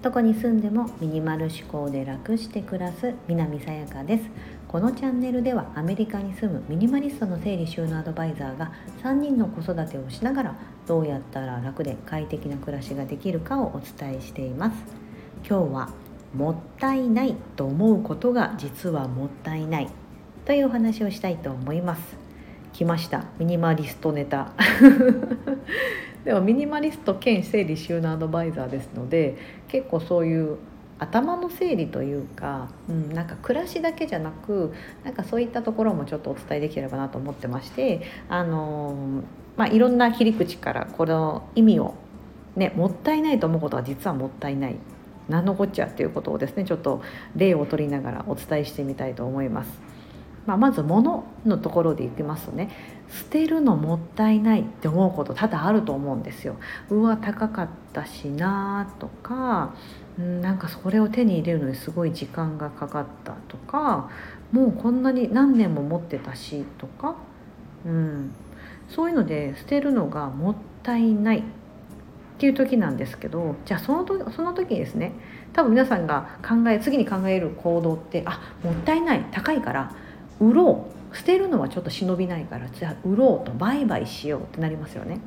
どこに住んでもミニマル思考で楽して暮らす南さやかです。このチャンネルではアメリカに住むミニマリストの整理収納アドバイザーが3人の子育てをしながらどうやったら楽で快適な暮らしができるかをお伝えしています。今日はもったいないと思うことが実はもったいないというお話をしたいと思います。来ました。ミニマリストネタ。でもミニマリスト兼整理収納アドバイザーですので結構そういう頭の整理というか、うん、なんか暮らしだけじゃなくなんかそういったところもちょっとお伝えできればなと思ってましてあのまあいろんな切り口からこの意味をねもったいないと思うことは実はもったいない。何のこっちゃっていうことをですねちょっと例を取りながらお伝えしてみたいと思います。まあ、まず物のところでいきますとね捨てるのもったいないって思うこと多々あると思うんですよ。うわ高かったしなとかんなんかそれを手に入れるのにすごい時間がかかったとかもうこんなに何年も持ってたしとか、うん、そういうので捨てるのがもったいないっていう時なんですけどじゃあその時その時ですね多分皆さんが考え次に考える行動ってあもったいない高いから売ろう。捨てるのはちょっと忍びないからじゃあ売ろうと売買しようってなりますよね。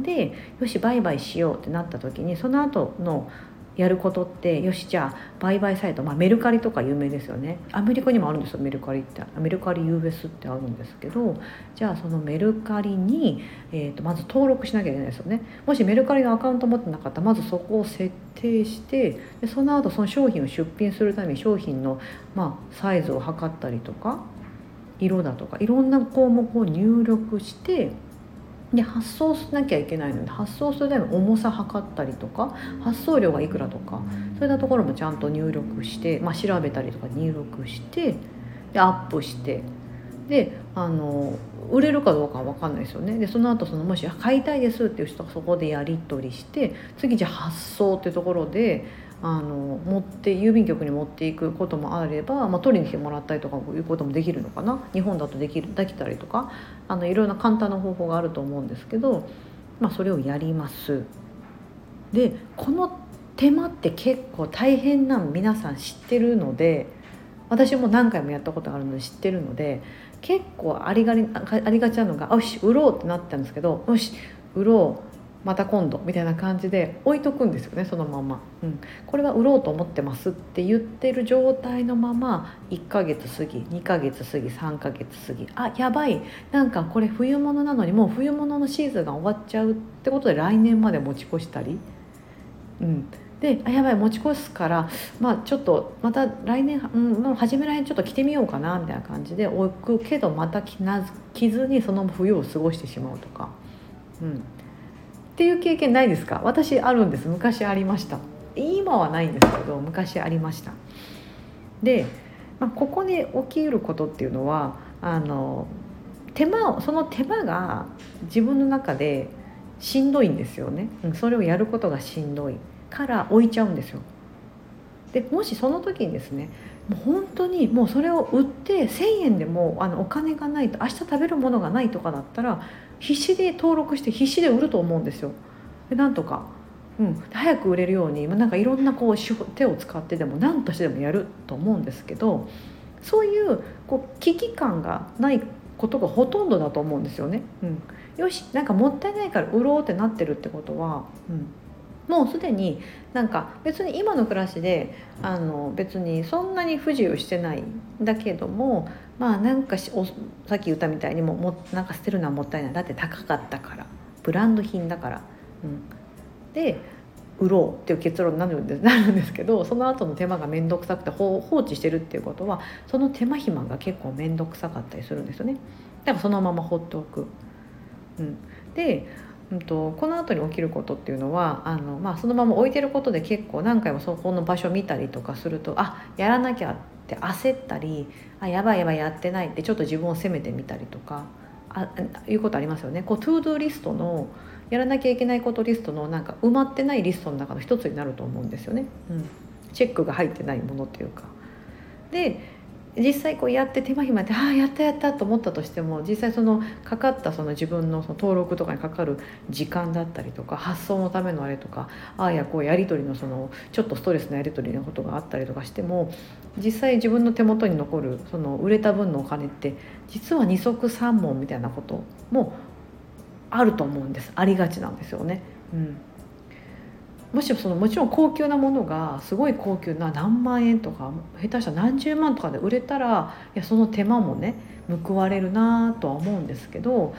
でよし売買しようってなった時にその後のやることってよしじゃあ売買サイト、まあ、メルカリとか有名ですよね。アメリカにもあるんですよメルカリって。メルカリ US ってあるんですけどじゃあそのメルカリに、えー、とまず登録しなきゃいけないですよね。もしメルカリのアカウント持ってなかったらまずそこを設定してでその後その商品を出品するために商品の、まあ、サイズを測ったりとか色だとかいろんな項目を入力してで発送しなきゃいけないので発送するために重さ測ったりとか発送料がいくらとかそういったところもちゃんと入力して、まあ、調べたりとか入力してでアップしてであの売れるかどうかは分かんないですよね。でその後そのもし買いたいですっていう人がそこでやり取りして次じゃあ発送っていうところであの持って郵便局に持っていくこともあれば、まあ、取りに来てもらったりとかいうこともできるのかな。日本だとできるできたりとか。あのいろんな簡単な方法があると思うんですけど、まあ、それをやります。でこの手間って結構大変なの皆さん知ってるので私も何回もやったことがあるので知ってるので結構ありがりありがちなのが「よし売ろう」ってなったんですけど「よし売ろう」また今度みたいな感じで置いとくんですよねそのまま、うん、これは売ろうと思ってますって言ってる状態のまま1ヶ月過ぎ2ヶ月過ぎ3ヶ月過ぎ。あやばい。なんかこれ冬物なのにもう冬物のシーズンが終わっちゃうってことで来年まで持ち越したり、うん、であやばい持ち越すからまあちょっとまた来年、うん、もう初め来年ちょっと着てみようかなみたいな感じで置くけどまた着な着ずにその冬を過ごしてしまうとか。うん。っていう経験ないですか？私あるんです。昔ありました。今はないんですけど昔ありました。で、まあ、ここに起きうることっていうのはあの手間をその手間が自分の中でしんどいんですよね。それをやることがしんどい。から置いちゃうんですよ。でもしその時にですねもう本当にもうそれを売って1,000円でもあのお金がないと明日食べるものがないとかだったら必死で登録して必死で売ると思うんですよ。でなんとか、うん、早く売れるようになんかいろんなこう手を使ってでも何としてでもやると思うんですけどそういうこう危機感がないことがほとんどだと思うんですよね。うん、よしなんかもったいないから売ろうってなってるってことは、うん、もうすでになんか別に今の暮らしであの別にそんなに不自由してないんだけどもまあなんかしおさっき言ったみたいにももなんか捨てるのはもったいないだって高かったからブランド品だから。うん、で売ろうっていう結論になるんですなるんですけどその後の手間が面倒くさくて放置してるっていうことはその手間暇が結構面倒くさかったりするんですよね。だからそのまま放っておく。うん、でうんと、この後に起きることっていうのはあの、まあ、そのまま置いてることで結構何回もそこの場所見たりとかするとあやらなきゃって焦ったりあやばいやばいやってないってちょっと自分を責めてみたりとかあいうことありますよね。こう to do リストのやらなきゃいけないことリストのなんか埋まってないリストの中の一つになると思うんですよね。うん、チェックが入ってないものっていうか。で実際こうやって手間暇で ああやったやったと思ったとしても実際そのかかったその自分のその登録とかにかかる時間だったりとか発送のためのあれとかああやこうやり取りのそのちょっとストレスなやり取りのことがあったりとかしても実際自分の手元に残るその売れた分のお金って実は二足三門みたいなこともあると思うんですありがちなんですよね。うんもしそのもちろん高級なものがすごい高級な何万円とか下手したら何十万とかで売れたらいやその手間もね報われるなとは思うんですけど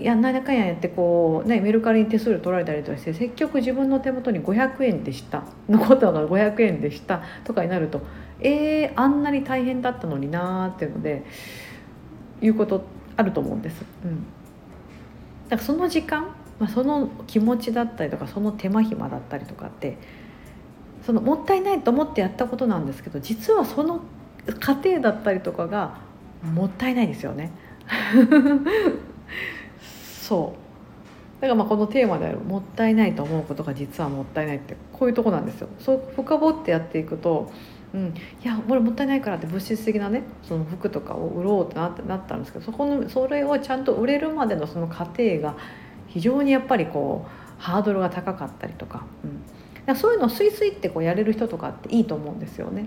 いや何やかんややってこう、ね、メルカリに手数料取られたりとかして積極自分の手元に500円でした残ったのが500円でしたとかになるとえー、あんなに大変だったのになーっていうのでいうことあると思うんです。うん、だからその時間まあ、その気持ちだったりとかその手間暇だったりとかってそのもったいないと思ってやったことなんですけど実はその過程だったりとかがもったいないですよね。そうだからまあこのテーマである「もったいないと思うことが実はもったいない」ってこういうとこなんですよ。そう深掘ってやっていくとうん、いやこれもったいないからって物質的なねその服とかを売ろうってなってなったんですけどそこのそれをちゃんと売れるまでのその過程が非常にやっぱりこうハードルが高かったりとか,、うん、だそういうのをスイスイってこうやれる人とかっていいと思うんですよね。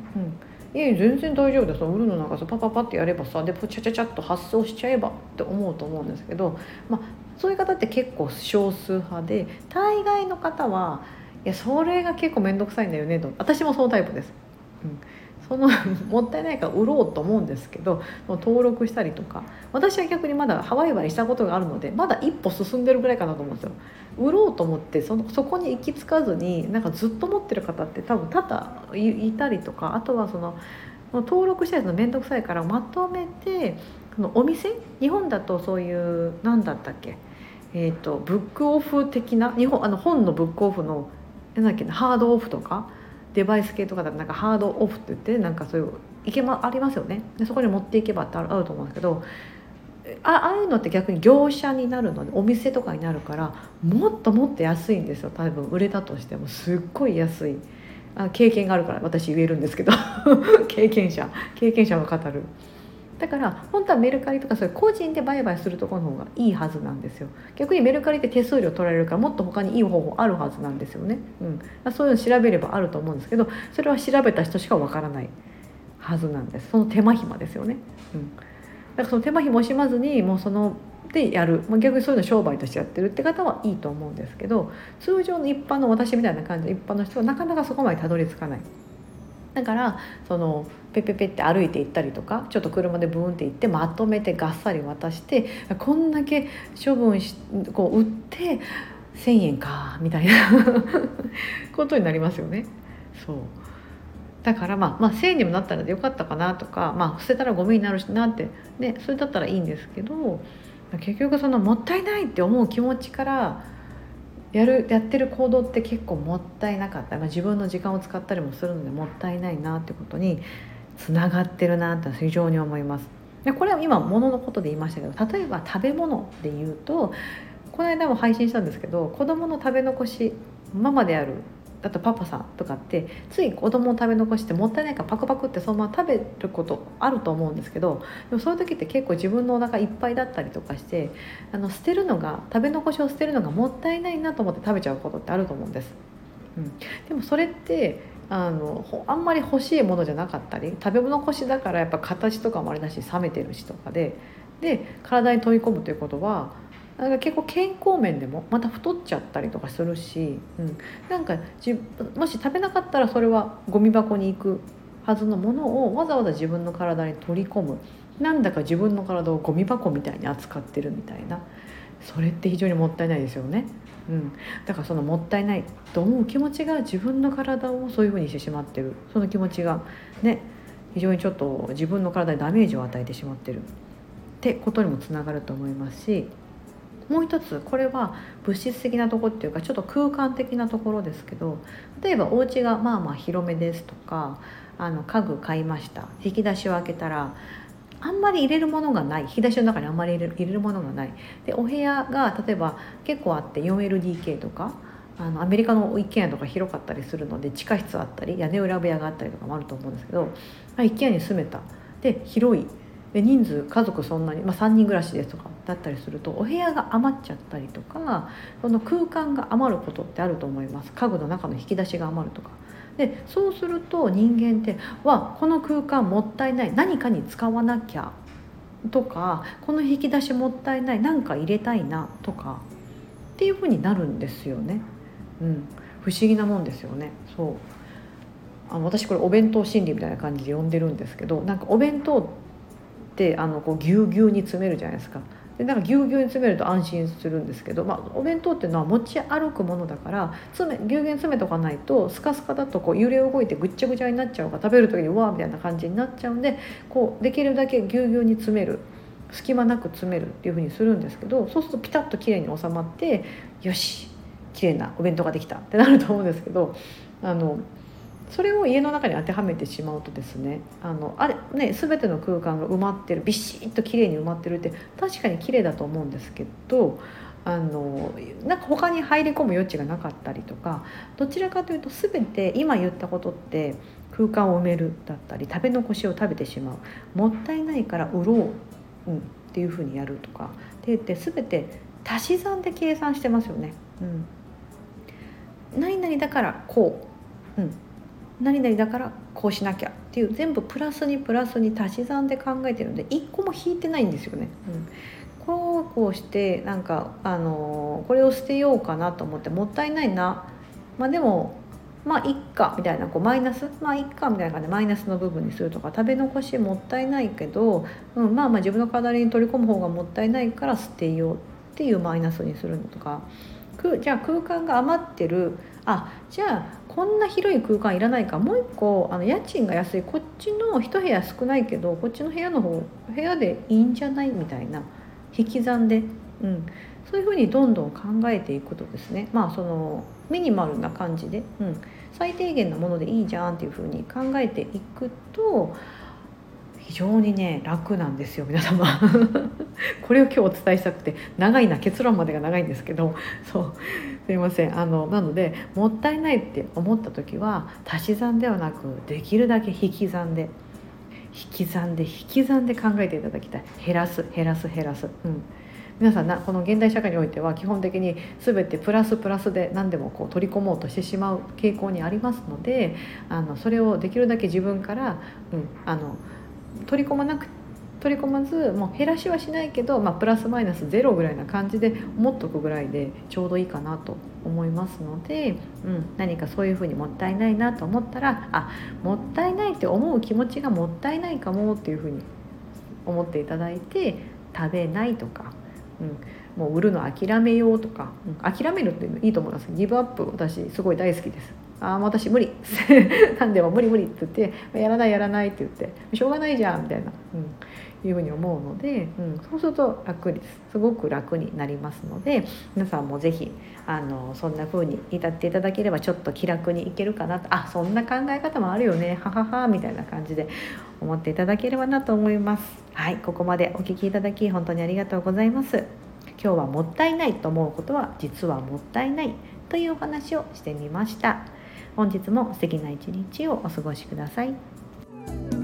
うん、いや全然大丈夫です売るのなんかさパパパってやればさでチャチャチャっと発送しちゃえばって思うと思うんですけど、まあ、そういう方って結構少数派で大概の方はいやそれが結構面倒くさいんだよねと。私もそのタイプです。うんそのもったいないから売ろうと思うんですけど登録したりとか私は逆にまだハワイワイしたことがあるのでまだ一歩進んでるぐらいかなと思うんですよ。売ろうと思ってそのそこに行き着かずになんかずっと持ってる方って多分多々いたりとかあとはその登録したやつの面倒くさいからまとめてそのお店日本だとそういう何だったっけえーと、ブックオフ的な日本あの本のブックオフの何だっけハードオフとかデバイス系とかだとなんかハードオフって言ってなんかそういういけまありますよね。でそこに持っていけばってあると思うんですけどああいうのって逆に業者になるのでお店とかになるからもっともっと安いんですよ。多分売れたとしてもすっごい安い。あ経験があるから私言えるんですけど。経験者。経験者が語る。だから本当はメルカリとかそういう個人で売買するところの方がいいはずなんですよ。逆にメルカリって手数料取られるからもっと他にいい方法あるはずなんですよね、うん、そういうの調べればあると思うんですけどそれは調べた人しかわからないはずなんです。その手間暇ですよね、うん、だからその手間暇を惜しまずにもうそのでやる、まあ、逆にそういうの商売としてやってるって方はいいと思うんですけど通常の一般の私みたいな感じの一般の人はなかなかそこまでたどり着かない。だからそのペペペって歩いて行ったりとかちょっと車でブーンって行ってまとめてがっさり渡してこんだけ処分しこう売って1,000円かみたいな ことになりますよね。そうだからまあ、まあ、1,000円にもなったらよかったかなとか、まあ、捨てたらゴミになるしなって、ね、それだったらいいんですけど結局そのもったいないって思う気持ちからやるやってる行動って結構もったいなかった、自分の時間を使ったりもするのでもったいないなってことにつながってるなって非常に思います。でこれは今物のことで言いましたけど例えば食べ物で言うとこの間も配信したんですけど子どもの食べ残しママであるあとパパさんとかってつい子供を食べ残してもったいないからパクパクってそのまま食べることあると思うんですけどでもそういう時って結構自分のお腹いっぱいだったりとかしてあの捨てるのが食べ残しを捨てるのがもったいないなと思って食べちゃうことってあると思うんです。うん、でもそれってあのあんまり欲しいものじゃなかったり食べ残しだからやっぱ形とかもあれだし冷めてるしとかでで体に飛び込むということはなんか結構健康面でもまた太っちゃったりとかするし、うん、なんかもし食べなかったらそれはゴミ箱に行くはずのものをわざわざ自分の体に取り込む。なんだか自分の体をゴミ箱みたいに扱ってるみたいな。それって非常にもったいないですよね。うん、だからそのもったいないと思う気持ちが自分の体をそういうふうにしてしまってる。その気持ちがね非常にちょっと自分の体にダメージを与えてしまってる。ってことにもつながると思いますしもう一つこれは物質的なとこっていうかちょっと空間的なところですけど例えばお家がまあまあ広めですとかあの家具買いました。引き出しを開けたらあんまり入れるものがない。引き出しの中にあんまり入れるものがない。でお部屋が例えば結構あって 4LDK とかあのアメリカの一軒家とか広かったりするので地下室あったり屋根裏部屋があったりとかもあると思うんですけど一軒家に住めた。で広いで人数家族そんなに、まあ、3人暮らしですとかだったりするとお部屋が余っちゃったりとかその空間が余ることってあると思います。家具の中の引き出しが余るとか。でそうすると人間ってはこの空間もったいない。何かに使わなきゃ。とかこの引き出しもったいない。何か入れたいなとか。っていうふうになるんですよね。うん、不思議なもんですよね。そう。あの私これお弁当心理みたいな感じで呼んでるんですけどなんかお弁当ってあのこうぎゅうぎゅうに詰めるじゃないですか。でなんかぎゅうぎゅうに詰めると安心するんですけど、まあ、お弁当っていうのは持ち歩くものだから詰めぎゅうぎゅう詰めとかないとスカスカだとこう揺れ動いてぐっちゃぐちゃになっちゃうから食べる時にうわーみたいな感じになっちゃうんでこうできるだけぎゅうぎゅうに詰める隙間なく詰めるっていうふうにするんですけどそうするとピタッときれいに収まってよしきれいなお弁当ができたってなると思うんですけどあのそれを家の中に当てはめてしまうとですねあのあれね全ての空間が埋まってるビシッと綺麗に埋まってるって確かに綺麗だと思うんですけどあのなんか他に入り込む余地がなかったりとかどちらかというと全て今言ったことって空間を埋めるだったり食べ残しを食べてしまうもったいないから売ろう、うん、っていうふうにやるとかって言って全て足し算で計算してますよね。うん、何々だからこう、うん。何々だからこうしなきゃっていう全部プラスにプラスに足し算で考えてるので一個も引いてないんですよね。うん。こうこうしてなんかあのこれを捨てようかなと思ってもったいないな。まあでもまあいっかみたいなこうマイナス？まあいっかみたいな感じでマイナスの部分にするとか食べ残しもったいないけど、うん、まあまあ自分の体に取り込む方がもったいないから捨てようっていうマイナスにするのとか。じゃあ空間が余ってる。あじゃあこんな広い空間いらないか。もう一個あの家賃が安い。こっちの一部屋少ないけどこっちの部屋の方部屋でいいんじゃないみたいな。引き算で、うん、そういうふうにどんどん考えていくとですね。まあそのミニマルな感じで、うん、最低限のものでいいじゃんっていうふうに考えていくと非常にね楽なんですよ皆様。これを今日お伝えしたくて長いな。結論までが長いんですけど。そう。すいません。あのなのでもったいないって思った時は足し算ではなくできるだけ引き算で引き算で引き算で考えていただきたい。減らす減らす減らす、うん、皆さんなこの現代社会においては基本的に全てプラスプラスで何でもこう取り込もうとしてしまう傾向にありますのであのそれをできるだけ自分から、うん、あの取り込まなく取り込まずもう減らしはしないけど、まあ、プラスマイナスゼロぐらいな感じで持っとくぐらいでちょうどいいかなと思いますので、うん、何かそういうふうにもったいないなと思ったらあもったいないって思う気持ちがもったいないかもっていうふうに思っていただいて食べないとか、うん、もう売るの諦めようとか、うん、諦めるっていうのいいと思います。ギブアップ私すごい大好きです。あ私無理。なんでも無理無理って言ってやらないやらないって言ってしょうがないじゃんみたいな、うん、いうふうに思うので、うん、そうすると楽ですすごく楽になりますので皆さんも是非あのそんな風に至っていただければちょっと気楽にいけるかなとあそんな考え方もあるよねはははみたいな感じで思っていただければなと思います。はいここまでお聴きいただき本当にありがとうございます。今日はもったいないと思うことは実はもったいないというお話をしてみました。本日も素敵な一日をお過ごしください。